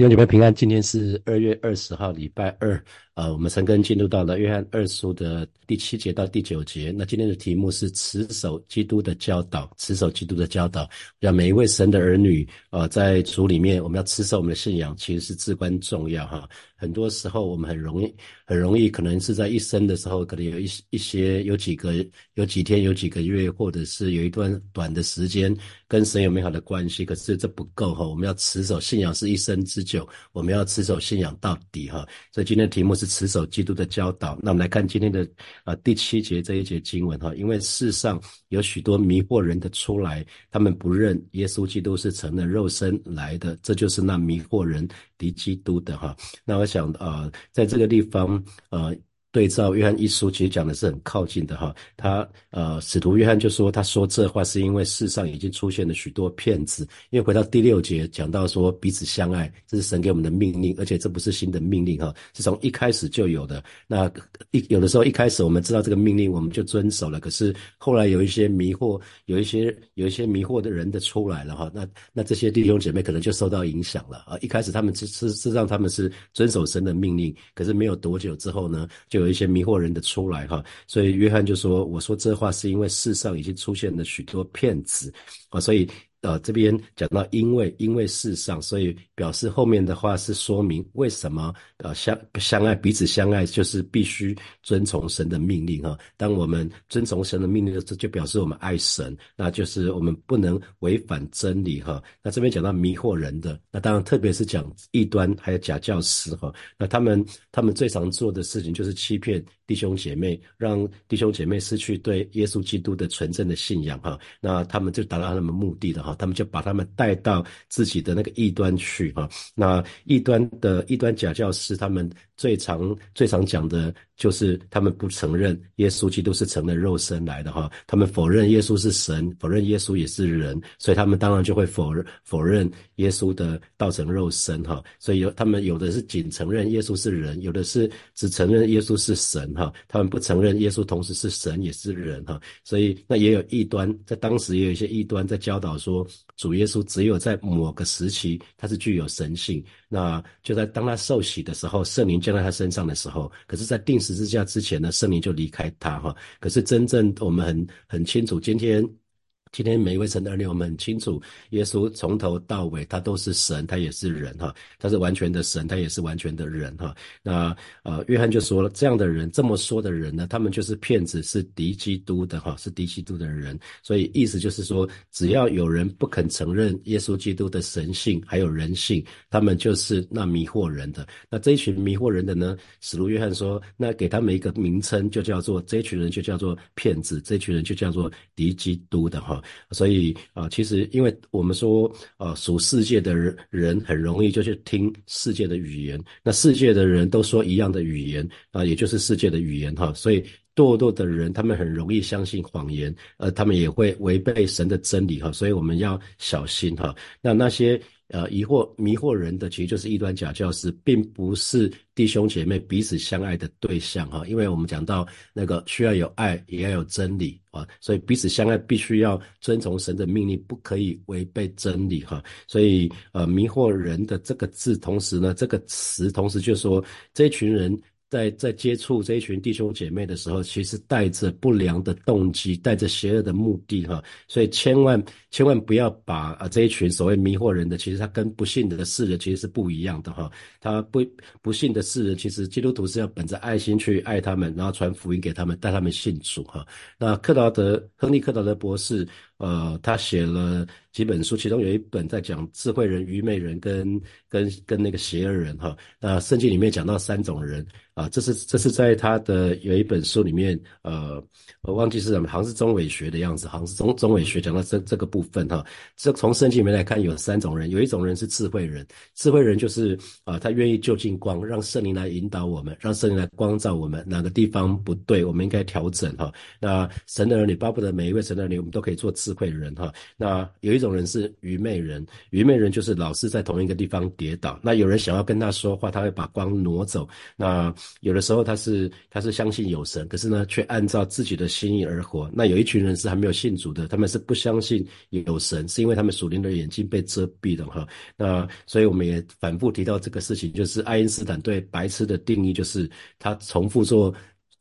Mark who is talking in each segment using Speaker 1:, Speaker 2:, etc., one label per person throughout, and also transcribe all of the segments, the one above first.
Speaker 1: 弟兄姐妹平安，今天是二月二十号，礼拜二。呃，我们陈根进入到了约翰二书的第七节到第九节。那今天的题目是持守基督的教导，持守基督的教导，让每一位神的儿女，呃，在主里面，我们要持守我们的信仰，其实是至关重要哈。很多时候，我们很容易，很容易，可能是在一生的时候，可能有一一些，有几个，有几天，有几个月，或者是有一段短的时间，跟神有美好的关系。可是这不够哈，我们要持守信仰是一生之久，我们要持守信仰到底哈。所以今天的题目是。持守基督的教导，那我们来看今天的啊第七节这一节经文哈，因为世上有许多迷惑人的出来，他们不认耶稣基督是成了肉身来的，这就是那迷惑人敌基督的哈。那我想啊，在这个地方呃。对照约翰一书，其实讲的是很靠近的哈。他呃，使徒约翰就说，他说这话是因为世上已经出现了许多骗子。因为回到第六节讲到说彼此相爱，这是神给我们的命令，而且这不是新的命令哈，是从一开始就有的。那一有的时候一开始我们知道这个命令，我们就遵守了。可是后来有一些迷惑，有一些有一些迷惑的人的出来了哈。那那这些弟兄姐妹可能就受到影响了啊。一开始他们是是是让他们是遵守神的命令，可是没有多久之后呢，就有一些迷惑人的出来哈，所以约翰就说：“我说这话是因为世上已经出现了许多骗子啊，所以。”呃，这边讲到因为因为世上，所以表示后面的话是说明为什么呃相相爱彼此相爱就是必须遵从神的命令哈。当我们遵从神的命令的时候，就表示我们爱神，那就是我们不能违反真理哈。那这边讲到迷惑人的，那当然特别是讲异端还有假教师哈。那他们他们最常做的事情就是欺骗弟兄姐妹，让弟兄姐妹失去对耶稣基督的纯正的信仰哈。那他们就达到他们目的的哈。他们就把他们带到自己的那个异端去哈，那异端的异端假教师，他们最常最常讲的。就是他们不承认耶稣基督是成了肉身来的哈，他们否认耶稣是神，否认耶稣也是人，所以他们当然就会否认否认耶稣的道成肉身哈，所以有他们有的是仅承认耶稣是人，有的是只承认耶稣是神哈，他们不承认耶稣同时是神也是人哈，所以那也有异端，在当时也有一些异端在教导说主耶稣只有在某个时期他是具有神性。那就在当他受洗的时候，圣灵降在他身上的时候，可是，在定十字架之前呢，圣灵就离开他哈。可是真正我们很很清楚，今天。今天每一位神的儿女，我们很清楚，耶稣从头到尾他都是神，他也是人哈，他是完全的神，他也是完全的人哈。那呃，约翰就说了，这样的人这么说的人呢，他们就是骗子，是敌基督的哈，是敌基督的人。所以意思就是说，只要有人不肯承认耶稣基督的神性还有人性，他们就是那迷惑人的。那这一群迷惑人的呢，使徒约翰说，那给他们一个名称，就叫做这一群人就叫做骗子，这群人就叫做敌基督的哈。所以啊，其实因为我们说，啊，属世界的人人很容易就去听世界的语言，那世界的人都说一样的语言啊，也就是世界的语言哈，所以堕落的人他们很容易相信谎言，呃，他们也会违背神的真理哈，所以我们要小心哈。那那些。呃，疑惑迷惑人的，其实就是异端假教师，并不是弟兄姐妹彼此相爱的对象哈。因为我们讲到那个需要有爱，也要有真理啊，所以彼此相爱必须要遵从神的命令，不可以违背真理哈。所以呃，迷惑人的这个字，同时呢，这个词同时就说这群人。在在接触这一群弟兄姐妹的时候，其实带着不良的动机，带着邪恶的目的，哈，所以千万千万不要把啊这一群所谓迷惑人的，其实他跟不信的世人其实是不一样的，哈，他不不信的世人，其实基督徒是要本着爱心去爱他们，然后传福音给他们，带他们信主，哈。那克劳德亨利克劳德博士。呃，他写了几本书，其中有一本在讲智慧人、愚昧人跟跟跟那个邪恶人哈。那圣经里面讲到三种人啊，这是这是在他的有一本书里面，呃，我忘记是什么，好像是中伪学的样子，好像是中中伪学讲到这这个部分哈。这从圣经里面来看，有三种人，有一种人是智慧人，智慧人就是啊，他愿意就近光，让圣灵来引导我们，让圣灵来光照我们，哪个地方不对，我们应该调整哈。那神的儿女巴不得每一位神的儿女，我们都可以做智。智慧人哈。那有一种人是愚昧人，愚昧人就是老是在同一个地方跌倒。那有人想要跟他说话，他会把光挪走。那有的时候他是他是相信有神，可是呢却按照自己的心意而活。那有一群人是还没有信主的，他们是不相信有神，是因为他们属灵的眼睛被遮蔽了哈。那所以我们也反复提到这个事情，就是爱因斯坦对白痴的定义，就是他重复做。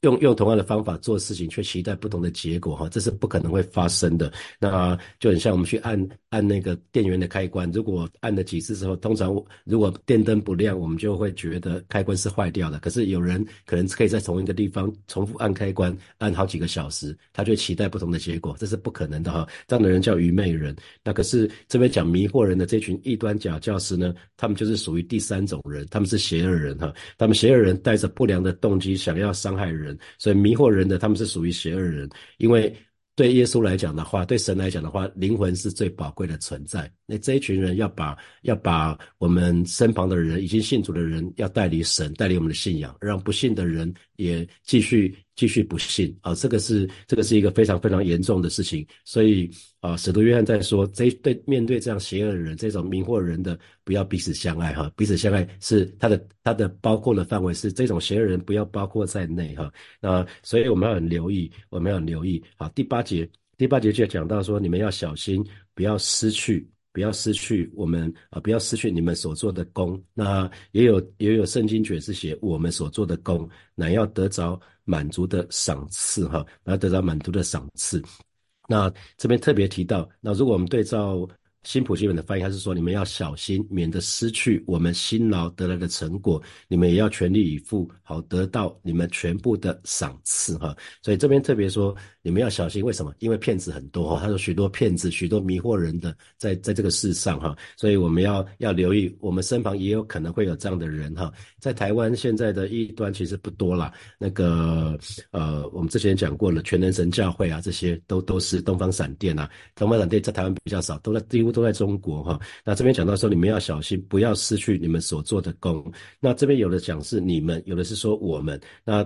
Speaker 1: 用用同样的方法做事情，却期待不同的结果，哈，这是不可能会发生的。那就很像我们去按按那个电源的开关，如果按了几次之后，通常如果电灯不亮，我们就会觉得开关是坏掉的。可是有人可能可以在同一个地方重复按开关，按好几个小时，他就期待不同的结果，这是不可能的，哈。这样的人叫愚昧人。那可是这边讲迷惑人的这群异端假教师呢，他们就是属于第三种人，他们是邪恶人，哈。他们邪恶人带着不良的动机，想要伤害人。所以迷惑人的，他们是属于邪恶人，因为对耶稣来讲的话，对神来讲的话，灵魂是最宝贵的存在。那这一群人要把要把我们身旁的人，已经信主的人，要带离神，带离我们的信仰，让不信的人也继续。继续不信啊，这个是这个是一个非常非常严重的事情，所以啊，使徒约翰在说，这对面对这样邪恶的人，这种迷惑人的，不要彼此相爱哈，彼此相爱是他的他的包括的范围是这种邪恶人不要包括在内哈，那所以我们要很留意，我们要很留意。好，第八节第八节就讲到说，你们要小心，不要失去。不要失去我们啊！不要失去你们所做的功。那也有也有圣经卷是写我们所做的功，乃要得着满足的赏赐哈，要得着满足的赏赐。那这边特别提到，那如果我们对照。新普基本的翻译，他是说：你们要小心，免得失去我们辛劳得来的成果。你们也要全力以赴，好得到你们全部的赏赐。哈，所以这边特别说，你们要小心。为什么？因为骗子很多。哈，他说许多骗子，许多迷惑人的，在在这个世上。哈，所以我们要要留意，我们身旁也有可能会有这样的人。哈，在台湾现在的异端其实不多了。那个呃，我们之前讲过了，全能神教会啊，这些都都是东方闪电啊。东方闪电在台湾比较少，都在几都在中国哈，那这边讲到说你们要小心，不要失去你们所做的功。那这边有的讲是你们，有的是说我们。那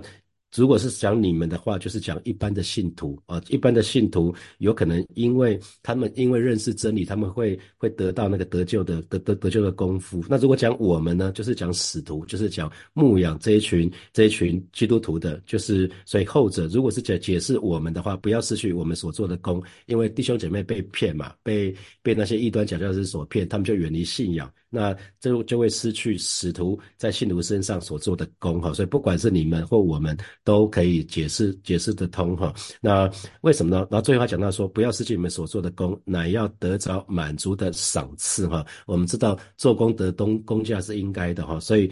Speaker 1: 如果是讲你们的话，就是讲一般的信徒啊，一般的信徒有可能因为他们因为认识真理，他们会会得到那个得救的得得得救的功夫。那如果讲我们呢，就是讲使徒，就是讲牧养这一群这一群基督徒的，就是所以后者如果是解解释我们的话，不要失去我们所做的功，因为弟兄姐妹被骗嘛，被被那些异端假教师所骗，他们就远离信仰。那就就会失去使徒在信徒身上所做的功哈，所以不管是你们或我们都可以解释解释得通哈。那为什么呢？然后最后讲到说，不要失去你们所做的功，乃要得着满足的赏赐哈。我们知道做功德东工价是应该的哈，所以。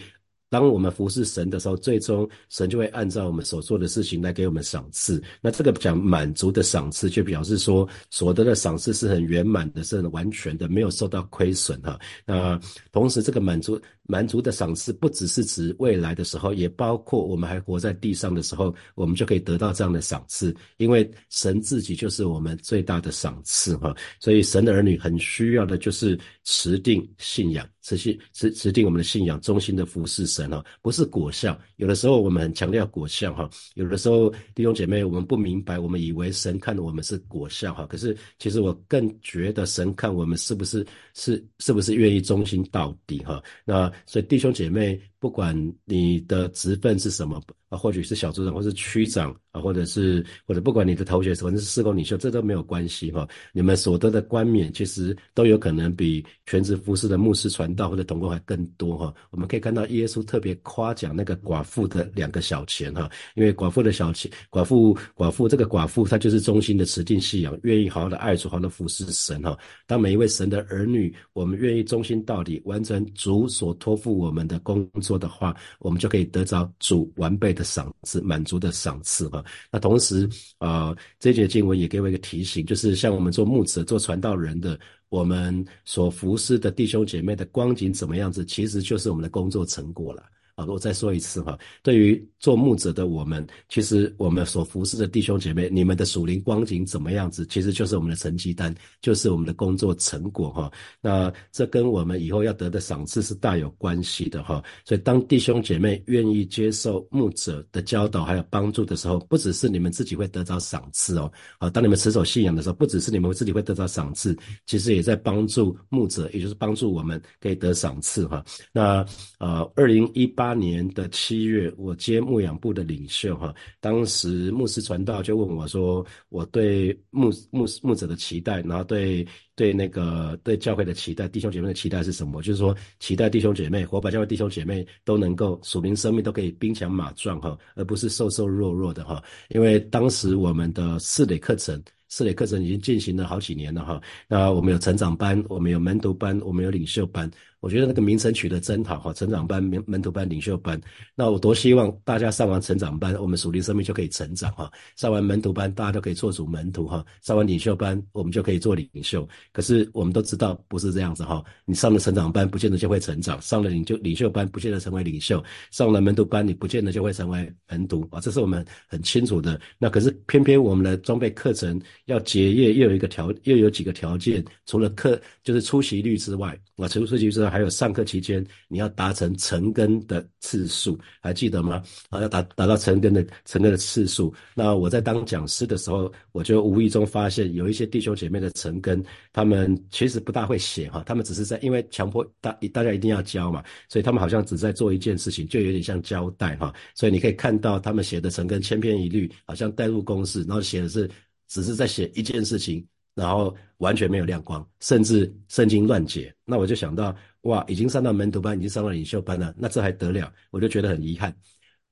Speaker 1: 当我们服侍神的时候，最终神就会按照我们所做的事情来给我们赏赐。那这个讲满足的赏赐，就表示说所得的赏赐是很圆满的，是很完全的，没有受到亏损哈。那同时，这个满足满足的赏赐，不只是指未来的时候，也包括我们还活在地上的时候，我们就可以得到这样的赏赐。因为神自己就是我们最大的赏赐哈。所以神的儿女很需要的就是持定信仰。持续持持定我们的信仰，忠心的服侍神哈，不是果效。有的时候我们很强调果效哈，有的时候弟兄姐妹我们不明白，我们以为神看我们是果效哈，可是其实我更觉得神看我们是不是是是不是愿意忠心到底哈。那所以弟兄姐妹。不管你的职分是什么啊，或许是小组长，或是区长啊，或者是或者不管你的头衔是，反正是施工领袖，这都没有关系哈。你们所得的冠冕，其实都有可能比全职服侍的牧师传道或者同工还更多哈。我们可以看到耶稣特别夸奖那个寡妇的两个小钱哈，因为寡妇的小钱，寡妇寡妇这个寡妇她就是忠心的持定信仰，愿意好好的爱主，好好的服侍神哈。当每一位神的儿女，我们愿意忠心到底，完成主所托付我们的工作。做的话，我们就可以得着主完备的赏赐，满足的赏赐哈。那同时呃，这节经文也给我一个提醒，就是像我们做牧者、做传道人的，我们所服侍的弟兄姐妹的光景怎么样子，其实就是我们的工作成果了。我再说一次哈，对于做牧者的我们，其实我们所服侍的弟兄姐妹，你们的属灵光景怎么样子，其实就是我们的成绩单，就是我们的工作成果哈。那这跟我们以后要得的赏赐是大有关系的哈。所以当弟兄姐妹愿意接受牧者的教导还有帮助的时候，不只是你们自己会得到赏赐哦，啊，当你们持守信仰的时候，不只是你们自己会得到赏赐，其实也在帮助牧者，也就是帮助我们可以得赏赐哈。那呃，二零一八八年的七月，我接牧养部的领袖哈，当时牧师传道就问我说，我对牧牧牧者的期待，然后对对那个对教会的期待，弟兄姐妹的期待是什么？就是说，期待弟兄姐妹，火把教会弟兄姐妹都能够属灵生命都可以兵强马壮哈，而不是瘦瘦弱弱的哈。因为当时我们的四类课程。四类课程已经进行了好几年了哈，那我们有成长班，我们有门徒班，我们有领袖班。我觉得那个名称取得真好哈，成长班、门门徒班、领袖班。那我多希望大家上完成长班，我们属灵生命就可以成长哈；上完门徒班，大家都可以做主门徒哈；上完领袖班，我们就可以做领袖。可是我们都知道不是这样子哈，你上了成长班，不见得就会成长；上了领袖领袖班，不见得成为领袖；上了门徒班，你不见得就会成为门徒啊，这是我们很清楚的。那可是偏偏我们的装备课程要结业，又有一个条，又有几个条件，除了课就是出席率之外啊，除了出席率之外。还有上课期间，你要达成成根的次数，还记得吗？啊，要达达到成根的成根的次数。那我在当讲师的时候，我就无意中发现有一些弟兄姐妹的成根，他们其实不大会写哈，他们只是在因为强迫大大家一定要教嘛，所以他们好像只在做一件事情，就有点像交代哈。所以你可以看到他们写的成根千篇一律，好像代入公式，然后写的是只是在写一件事情。然后完全没有亮光，甚至圣经乱解，那我就想到，哇，已经上到门徒班，已经上到领袖班了，那这还得了？我就觉得很遗憾。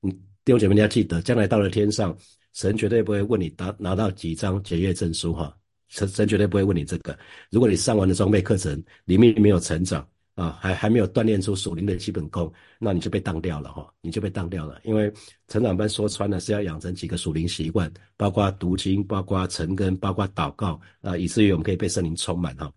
Speaker 1: 嗯，弟兄姐妹，你要记得，将来到了天上，神绝对不会问你拿拿到几张结业证书哈，神神绝对不会问你这个。如果你上完了装备课程，里面没有成长。啊，还还没有锻炼出属灵的基本功，那你就被当掉了哈，你就被当掉了。因为成长班说穿了是要养成几个属灵习惯，包括读经，包括成根，包括祷告啊，以至于我们可以被圣灵充满哈。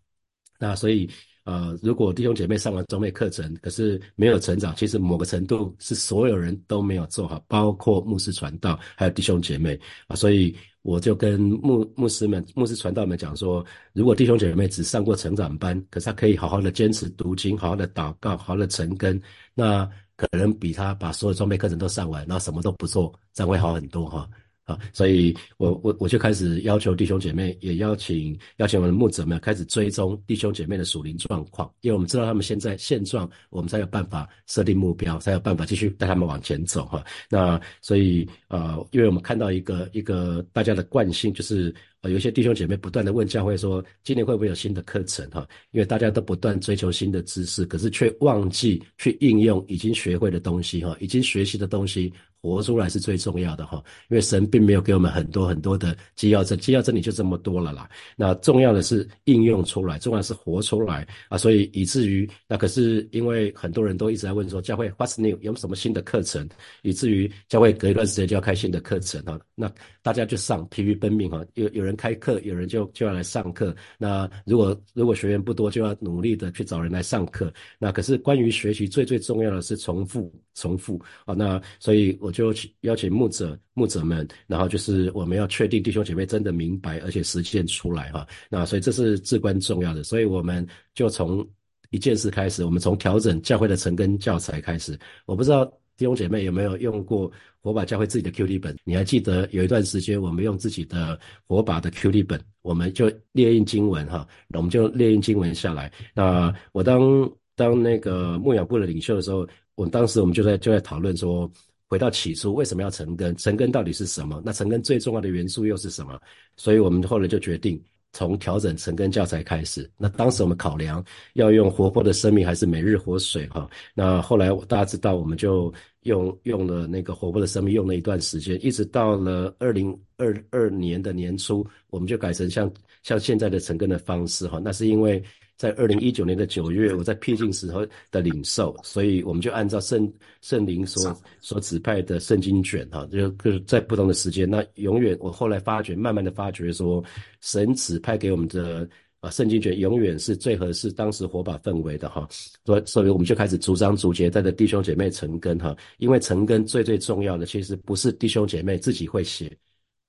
Speaker 1: 那所以呃，如果弟兄姐妹上完装备课程，可是没有成长，其实某个程度是所有人都没有做好，包括牧师传道，还有弟兄姐妹啊，所以。我就跟牧牧师们、牧师传道们讲说，如果弟兄姐妹只上过成长班，可是他可以好好的坚持读经、好好的祷告、好好的成根，那可能比他把所有装备课程都上完，然后什么都不做，这样会好很多哈。啊，所以我我我就开始要求弟兄姐妹，也邀请邀请我们的牧者们开始追踪弟兄姐妹的属灵状况，因为我们知道他们现在现状，我们才有办法设定目标，才有办法继续带他们往前走哈。那所以呃，因为我们看到一个一个大家的惯性，就是呃有些弟兄姐妹不断的问教会说，今年会不会有新的课程哈？因为大家都不断追求新的知识，可是却忘记去应用已经学会的东西哈，已经学习的东西。活出来是最重要的哈，因为神并没有给我们很多很多的基要真，基要真理就这么多了啦。那重要的是应用出来，重要是活出来啊。所以以至于那可是因为很多人都一直在问说，教会 What's new 有什么新的课程？以至于教会隔一段时间就要开新的课程哈。那大家就上疲于奔命哈，有有人开课，有人就就要来上课。那如果如果学员不多，就要努力的去找人来上课。那可是关于学习最最重要的是重复重复啊。那所以我。就邀请牧者、牧者们，然后就是我们要确定弟兄姐妹真的明白，而且实践出来哈。那所以这是至关重要的，所以我们就从一件事开始，我们从调整教会的成根教材开始。我不知道弟兄姐妹有没有用过火把教会自己的 QD 本？你还记得有一段时间我们用自己的火把的 QD 本，我们就列印经文哈，那我们就列印经文下来。那我当当那个牧养部的领袖的时候，我当时我们就在就在讨论说。回到起初，为什么要成根？成根到底是什么？那成根最重要的元素又是什么？所以我们后来就决定从调整成根教材开始。那当时我们考量要用活泼的生命还是每日活水哈？那后来大家知道，我们就用用了那个活泼的生命，用了一段时间，一直到了二零二二年的年初，我们就改成像像现在的成根的方式哈。那是因为。在二零一九年的九月，我在僻静时候的领受，所以我们就按照圣圣灵所所指派的圣经卷哈，就就是在不同的时间。那永远，我后来发觉，慢慢的发觉说，神指派给我们的啊，圣经卷永远是最合适当时火把氛围的哈，所所以我们就开始逐章逐节带着弟兄姐妹成根哈，因为成根最最重要的其实不是弟兄姐妹自己会写。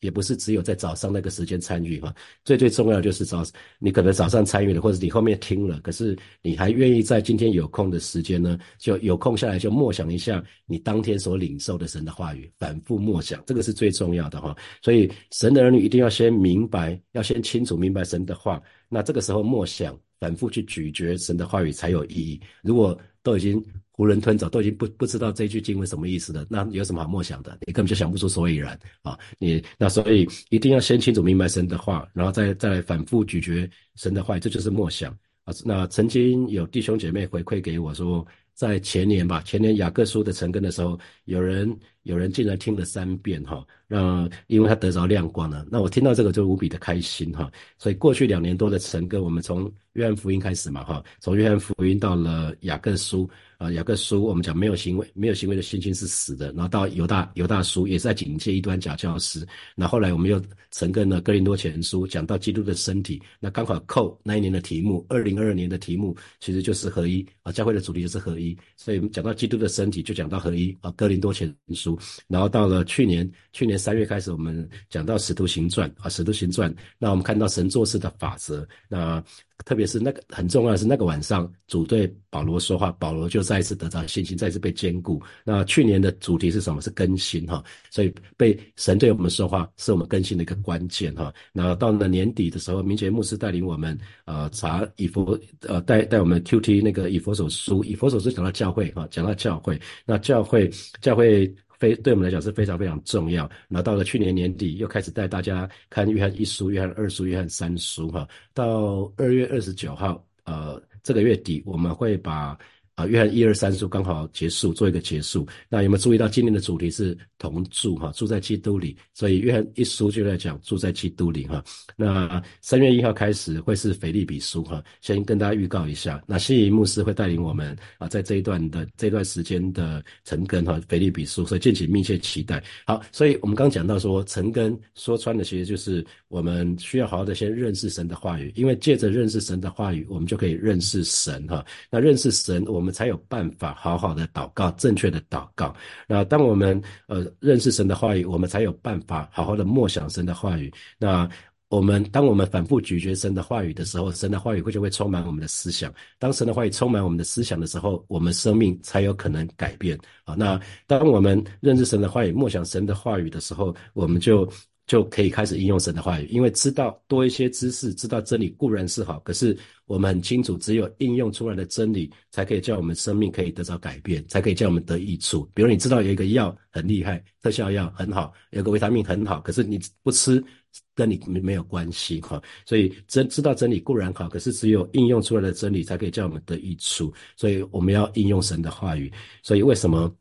Speaker 1: 也不是只有在早上那个时间参与哈，最最重要就是早，你可能早上参与了，或者你后面听了，可是你还愿意在今天有空的时间呢，就有空下来就默想一下你当天所领受的神的话语，反复默想，这个是最重要的哈。所以神的儿女一定要先明白，要先清楚明白神的话，那这个时候默想，反复去咀嚼神的话语才有意义。如果都已经囫囵吞枣，都已经不不知道这句经文什么意思了，那有什么好默想的？你根本就想不出所以然啊！你那所以一定要先清楚明白神的话，然后再再来反复咀嚼神的话，这就是默想啊。那曾经有弟兄姐妹回馈给我说，在前年吧，前年雅各书的成根的时候，有人有人竟然听了三遍哈。让，因为他得着亮光了，那我听到这个就无比的开心哈。所以过去两年多的神歌，我们从约翰福音开始嘛哈，从约翰福音到了雅各书啊，雅各书我们讲没有行为，没有行为的信心是死的。然后到犹大犹大书也是在警戒一端假教师。那后来我们又成根了哥林多前书，讲到基督的身体，那刚好扣那一年的题目，二零二二年的题目其实就是合一啊，教会的主题就是合一，所以我们讲到基督的身体就讲到合一啊，哥林多前书。然后到了去年，去年。三月开始，我们讲到《使徒行传》啊，《使徒行传》，那我们看到神做事的法则，那。特别是那个很重要的是那个晚上，主对保罗说话，保罗就再一次得到信心，再一次被坚固。那去年的主题是什么？是更新哈，所以被神对我们说话，是我们更新的一个关键哈。那到了年底的时候，明杰牧师带领我们呃查以佛呃带带我们 Q T 那个以佛手书，以佛手书讲到教会哈，讲到教会，那教会教会。非对我们来讲是非常非常重要。然后到了去年年底，又开始带大家看约翰一书、约翰二书、约翰三书，哈。到二月二十九号，呃，这个月底我们会把。啊，约翰一二三书刚好结束，做一个结束。那有没有注意到今年的主题是同住哈，住在基督里，所以约翰一书就在讲住在基督里哈。那三月一号开始会是腓利比书哈，先跟大家预告一下。那西仪牧师会带领我们啊，在这一段的这段时间的成根哈，腓利比书，所以敬请密切期待。好，所以我们刚讲到说成根说穿的其实就是我们需要好好的先认识神的话语，因为借着认识神的话语，我们就可以认识神哈。那认识神，我们我们才有办法好好的祷告，正确的祷告。那当我们呃认识神的话语，我们才有办法好好的默想神的话语。那我们当我们反复咀嚼神的话语的时候，神的话语会就会充满我们的思想。当神的话语充满我们的思想的时候，我们生命才有可能改变啊。那当我们认识神的话语，默想神的话语的时候，我们就。就可以开始应用神的话语，因为知道多一些知识，知道真理固然是好，可是我们很清楚，只有应用出来的真理，才可以叫我们生命可以得到改变，才可以叫我们得益处。比如你知道有一个药很厉害，特效药很好，有个维他命很好，可是你不吃，跟你没没有关系哈。所以真知道真理固然好，可是只有应用出来的真理，才可以叫我们得益处。所以我们要应用神的话语。所以为什么？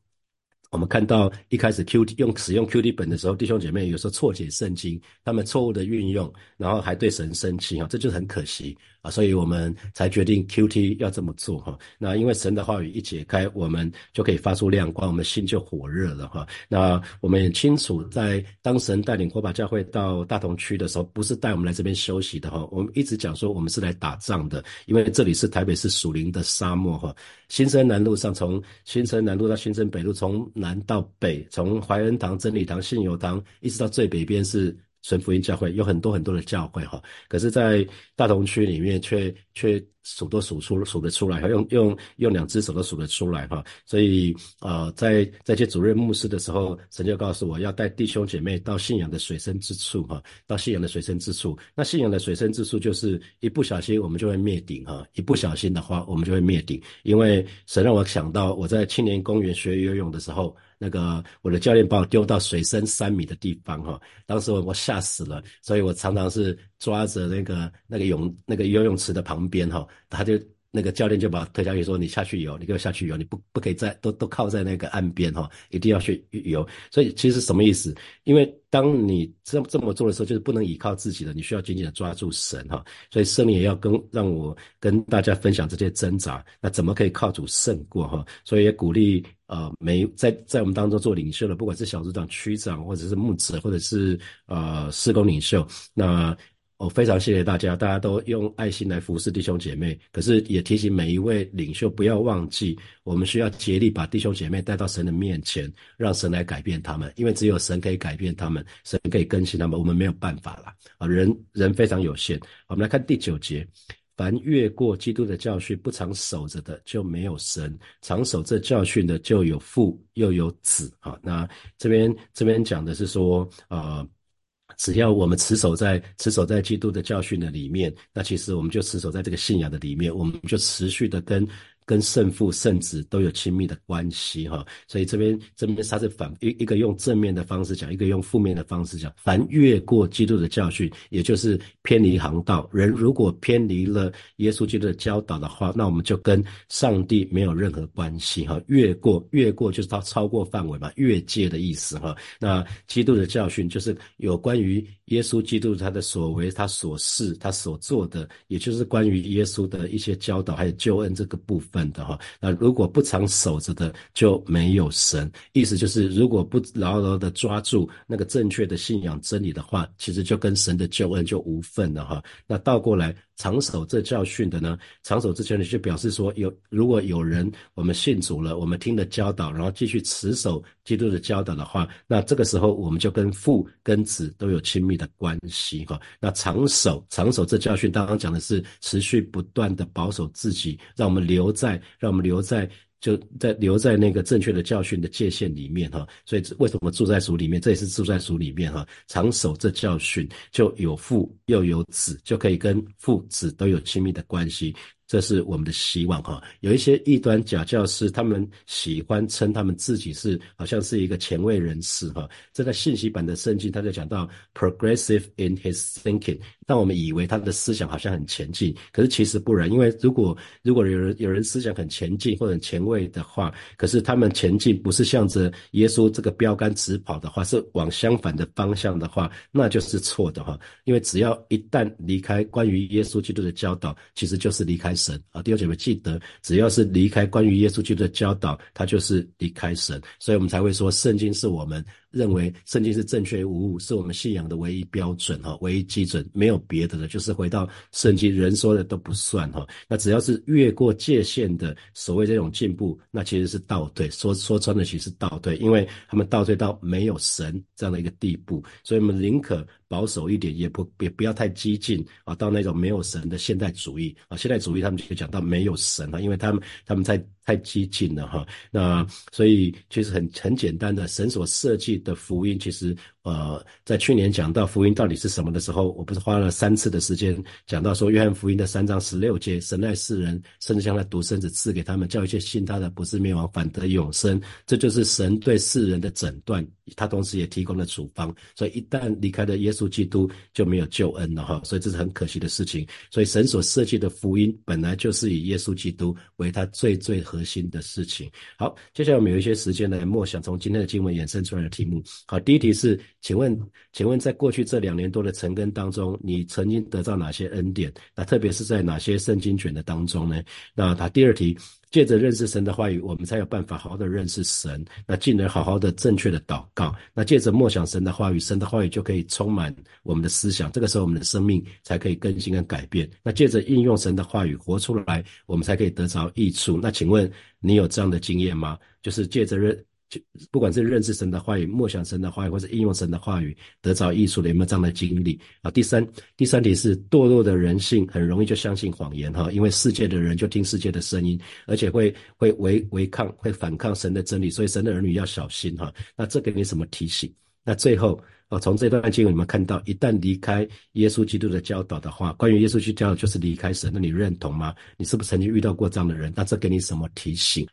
Speaker 1: 我们看到一开始 Q T 用使用 Q T 本的时候，弟兄姐妹有时候错解圣经，他们错误的运用，然后还对神生气啊，这就很可惜。啊，所以我们才决定 Q T 要这么做哈。那因为神的话语一解开，我们就可以发出亮光，我们心就火热了哈。那我们也清楚，在当神带领火把教会到大同区的时候，不是带我们来这边休息的哈。我们一直讲说，我们是来打仗的，因为这里是台北市属灵的沙漠哈。新生南路上，从新生南路到新生北路，从南到北，从怀仁堂、真理堂、信友堂，一直到最北边是。神福音教会有很多很多的教会哈，可是，在大同区里面却却数都数出数得出来，用用用两只手都数得出来哈。所以呃，在在接主任牧师的时候，神就告诉我要带弟兄姐妹到信仰的水深之处哈，到信仰的水深之处。那信仰的水深之处就是一不小心我们就会灭顶哈，一不小心的话我们就会灭顶。因为神让我想到我在青年公园学游泳的时候。那个我的教练把我丢到水深三米的地方哈，当时我我吓死了，所以我常常是抓着那个那个泳那个游泳池的旁边哈，他就。那个教练就把推下去说：“你下去游，你给我下去游，你不不可以在都都靠在那个岸边哈，一定要去游。”所以其实什么意思？因为当你这这么做的时候，就是不能依靠自己的，你需要紧紧的抓住神哈。所以圣灵也要跟让我跟大家分享这些挣扎，那怎么可以靠主胜过哈？所以也鼓励呃每在在我们当中做领袖的，不管是小组长、区长，或者是牧者，或者是呃施工领袖，那。我非常谢谢大家，大家都用爱心来服侍弟兄姐妹。可是也提醒每一位领袖不要忘记，我们需要竭力把弟兄姐妹带到神的面前，让神来改变他们。因为只有神可以改变他们，神可以更新他们，我们没有办法了啊！人人非常有限。我们来看第九节：凡越过基督的教训不常守着的，就没有神；常守这教训的，就有父又有子。啊，那这边这边讲的是说，呃。只要我们持守在持守在基督的教训的里面，那其实我们就持守在这个信仰的里面，我们就持续的跟。跟圣父、圣子都有亲密的关系，哈，所以这边这边他是反一一个用正面的方式讲，一个用负面的方式讲。凡越过基督的教训，也就是偏离航道，人如果偏离了耶稣基督的教导的话，那我们就跟上帝没有任何关系，哈。越过越过就是他超过范围嘛，越界的意思，哈。那基督的教训就是有关于耶稣基督他的所为、他所事、他所做的，也就是关于耶稣的一些教导还有救恩这个部分。分的哈，那如果不常守着的就没有神，意思就是如果不牢牢的抓住那个正确的信仰真理的话，其实就跟神的救恩就无份了哈。那倒过来。长守这教训的呢？长守这教训就表示说，有如果有人我们信主了，我们听了教导，然后继续持守基督的教导的话，那这个时候我们就跟父跟子都有亲密的关系哈。那长守长守这教训，刚刚讲的是持续不断的保守自己，让我们留在，让我们留在。就在留在那个正确的教训的界限里面哈，所以为什么住在主里面？这也是住在主里面哈，常守这教训，就有父又有子，就可以跟父子都有亲密的关系。这是我们的希望哈。有一些异端假教师，他们喜欢称他们自己是好像是一个前卫人士哈。这在信息版的圣经，他就讲到 progressive in his thinking，但我们以为他的思想好像很前进，可是其实不然。因为如果如果有人有人思想很前进或者前卫的话，可是他们前进不是向着耶稣这个标杆直跑的话，是往相反的方向的话，那就是错的哈。因为只要一旦离开关于耶稣基督的教导，其实就是离开。神啊，弟兄姐妹记得，只要是离开关于耶稣基督的教导，他就是离开神，所以我们才会说，圣经是我们认为圣经是正确无误，是我们信仰的唯一标准哈，唯一基准，没有别的了，就是回到圣经，人说的都不算哈。那只要是越过界限的所谓这种进步，那其实是倒退，说说穿了其实是倒退，因为他们倒退到没有神这样的一个地步，所以我们宁可。保守一点，也不也不要太激进啊，到那种没有神的现代主义啊，现代主义他们就讲到没有神啊，因为他们他们太。太激进了哈，那所以其实很很简单的，神所设计的福音，其实呃，在去年讲到福音到底是什么的时候，我不是花了三次的时间讲到说，约翰福音的三章十六节，神爱世人，甚至将他独生子赐给他们，叫一切信他的不是灭亡，反得永生。这就是神对世人的诊断，他同时也提供了处方。所以一旦离开了耶稣基督，就没有救恩了哈。所以这是很可惜的事情。所以神所设计的福音，本来就是以耶稣基督为他最最。核心的事情。好，接下来我们有一些时间来默想从今天的经文衍生出来的题目。好，第一题是，请问，请问在过去这两年多的成根当中，你曾经得到哪些恩典？那特别是在哪些圣经卷的当中呢？那他第二题。借着认识神的话语，我们才有办法好好的认识神，那进而好好的正确的祷告。那借着默想神的话语，神的话语就可以充满我们的思想，这个时候我们的生命才可以更新跟改变。那借着应用神的话语活出来，我们才可以得着益处。那请问你有这样的经验吗？就是借着认。不管是认识神的话语、默想神的话语，或是应用神的话语，得着艺术的，有没有这样的经历啊？第三，第三题是堕落的人性很容易就相信谎言哈，因为世界的人就听世界的声音，而且会会违违抗、会反抗神的真理，所以神的儿女要小心哈。那这给你什么提醒？那最后哦，从这段经文你们看到，一旦离开耶稣基督的教导的话，关于耶稣基督教导就是离开神，那你认同吗？你是不是曾经遇到过这样的人？那这给你什么提醒？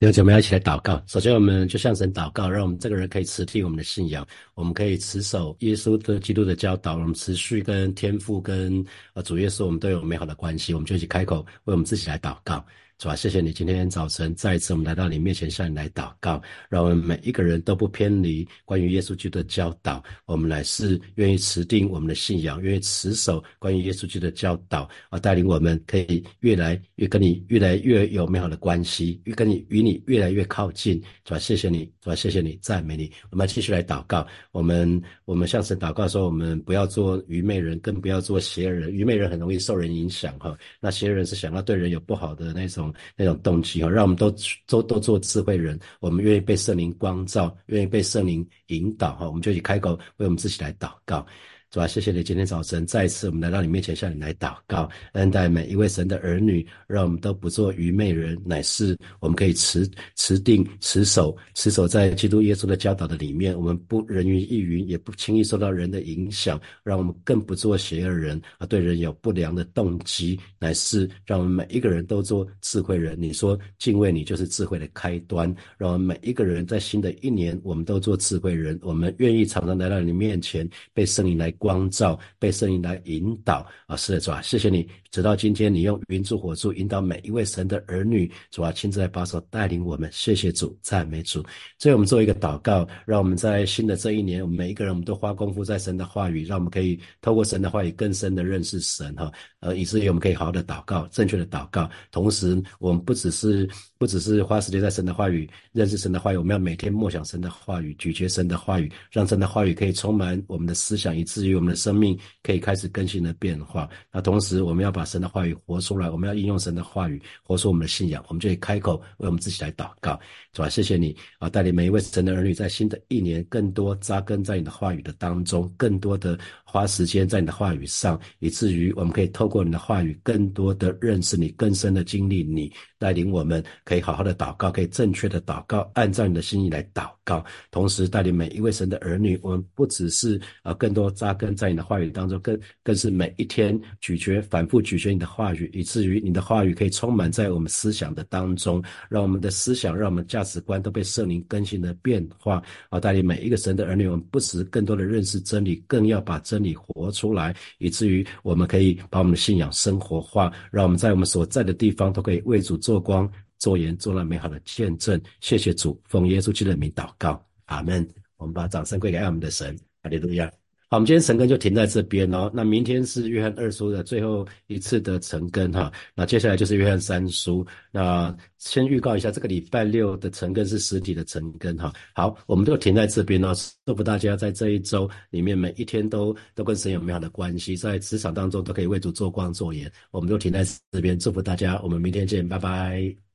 Speaker 1: 弟兄姐妹，一起来祷告。首先，我们就向神祷告，让我们这个人可以持替我们的信仰，我们可以持守耶稣的基督的教导，我们持续跟天父、跟呃主耶稣，我们都有美好的关系。我们就一起开口为我们自己来祷告。主啊，谢谢你今天早晨再一次我们来到你面前向你来祷告，让我们每一个人都不偏离关于耶稣基督的教导，我们乃是愿意持定我们的信仰，愿意持守关于耶稣基督的教导啊，带领我们可以越来越跟你越来越有美好的关系，越跟你与你越来越靠近。主啊，谢谢你，主啊，谢谢你，赞美你。我们继续来祷告，我们我们向神祷告说，我们不要做愚昧人，更不要做邪人。愚昧人很容易受人影响哈，那邪人是想要对人有不好的那种那种动机哈，让我们都都都做智慧人，我们愿意被圣灵光照，愿意被圣灵引导哈，我们就以开口为我们自己来祷告。主啊，谢谢你今天早晨再次我们来到你面前向你来祷告，恩待每一位神的儿女，让我们都不做愚昧人，乃是我们可以持持定持守持守在基督耶稣的教导的里面，我们不人云亦云，也不轻易受到人的影响，让我们更不做邪恶人啊，对人有不良的动机，乃是让我们每一个人都做智慧人。你说敬畏你就是智慧的开端，让我们每一个人在新的一年，我们都做智慧人，我们愿意常常来到你面前，被圣灵来。光照被圣灵来引导。啊，是的，是吧，谢谢你，直到今天，你用云柱火柱引导每一位神的儿女，主啊，亲自来保守带领我们，谢谢主，赞美主。所以，我们做一个祷告，让我们在新的这一年，我们每一个人，我们都花功夫在神的话语，让我们可以透过神的话语更深的认识神哈，呃，以至于我们可以好好的祷告，正确的祷告。同时，我们不只是不只是花时间在神的话语，认识神的话语，我们要每天默想神的话语，咀嚼神的话语，让神的话语可以充满我们的思想，以至于我们的生命可以开始更新的变化。那同时，我们要把神的话语活出来，我们要应用神的话语活出我们的信仰。我们就可以开口为我们自己来祷告，是吧？谢谢你啊，带领每一位神的儿女在新的一年更多扎根在你的话语的当中，更多的花时间在你的话语上，以至于我们可以透过你的话语，更多的认识你，更深的经历你，带领我们可以好好的祷告，可以正确的祷告，按照你的心意来祷告。同时，带领每一位神的儿女，我们不只是啊，更多扎根在你的话语当中，更更是每一天咀嚼、反复咀嚼你的话语，以至于你的话语可以充满在我们思想的当中，让我们的思想、让我们价值观都被圣灵更新的变化。啊，带领每一个神的儿女，我们不只更多的认识真理，更要把真你活出来，以至于我们可以把我们的信仰生活化，让我们在我们所在的地方都可以为主做光、做盐、做那美好的见证。谢谢主，奉耶稣基督的名祷告，阿门。我们把掌声归给爱我们的神，阿利路亚。好，我们今天晨更就停在这边哦。那明天是约翰二书的最后一次的晨更哈。那接下来就是约翰三书。那先预告一下，这个礼拜六的晨更是实体的晨更哈。好，我们就停在这边哦。祝福大家在这一周里面每一天都都跟神有美好的关系，在职场当中都可以为主做光做盐。我们就停在这边，祝福大家，我们明天见，拜拜。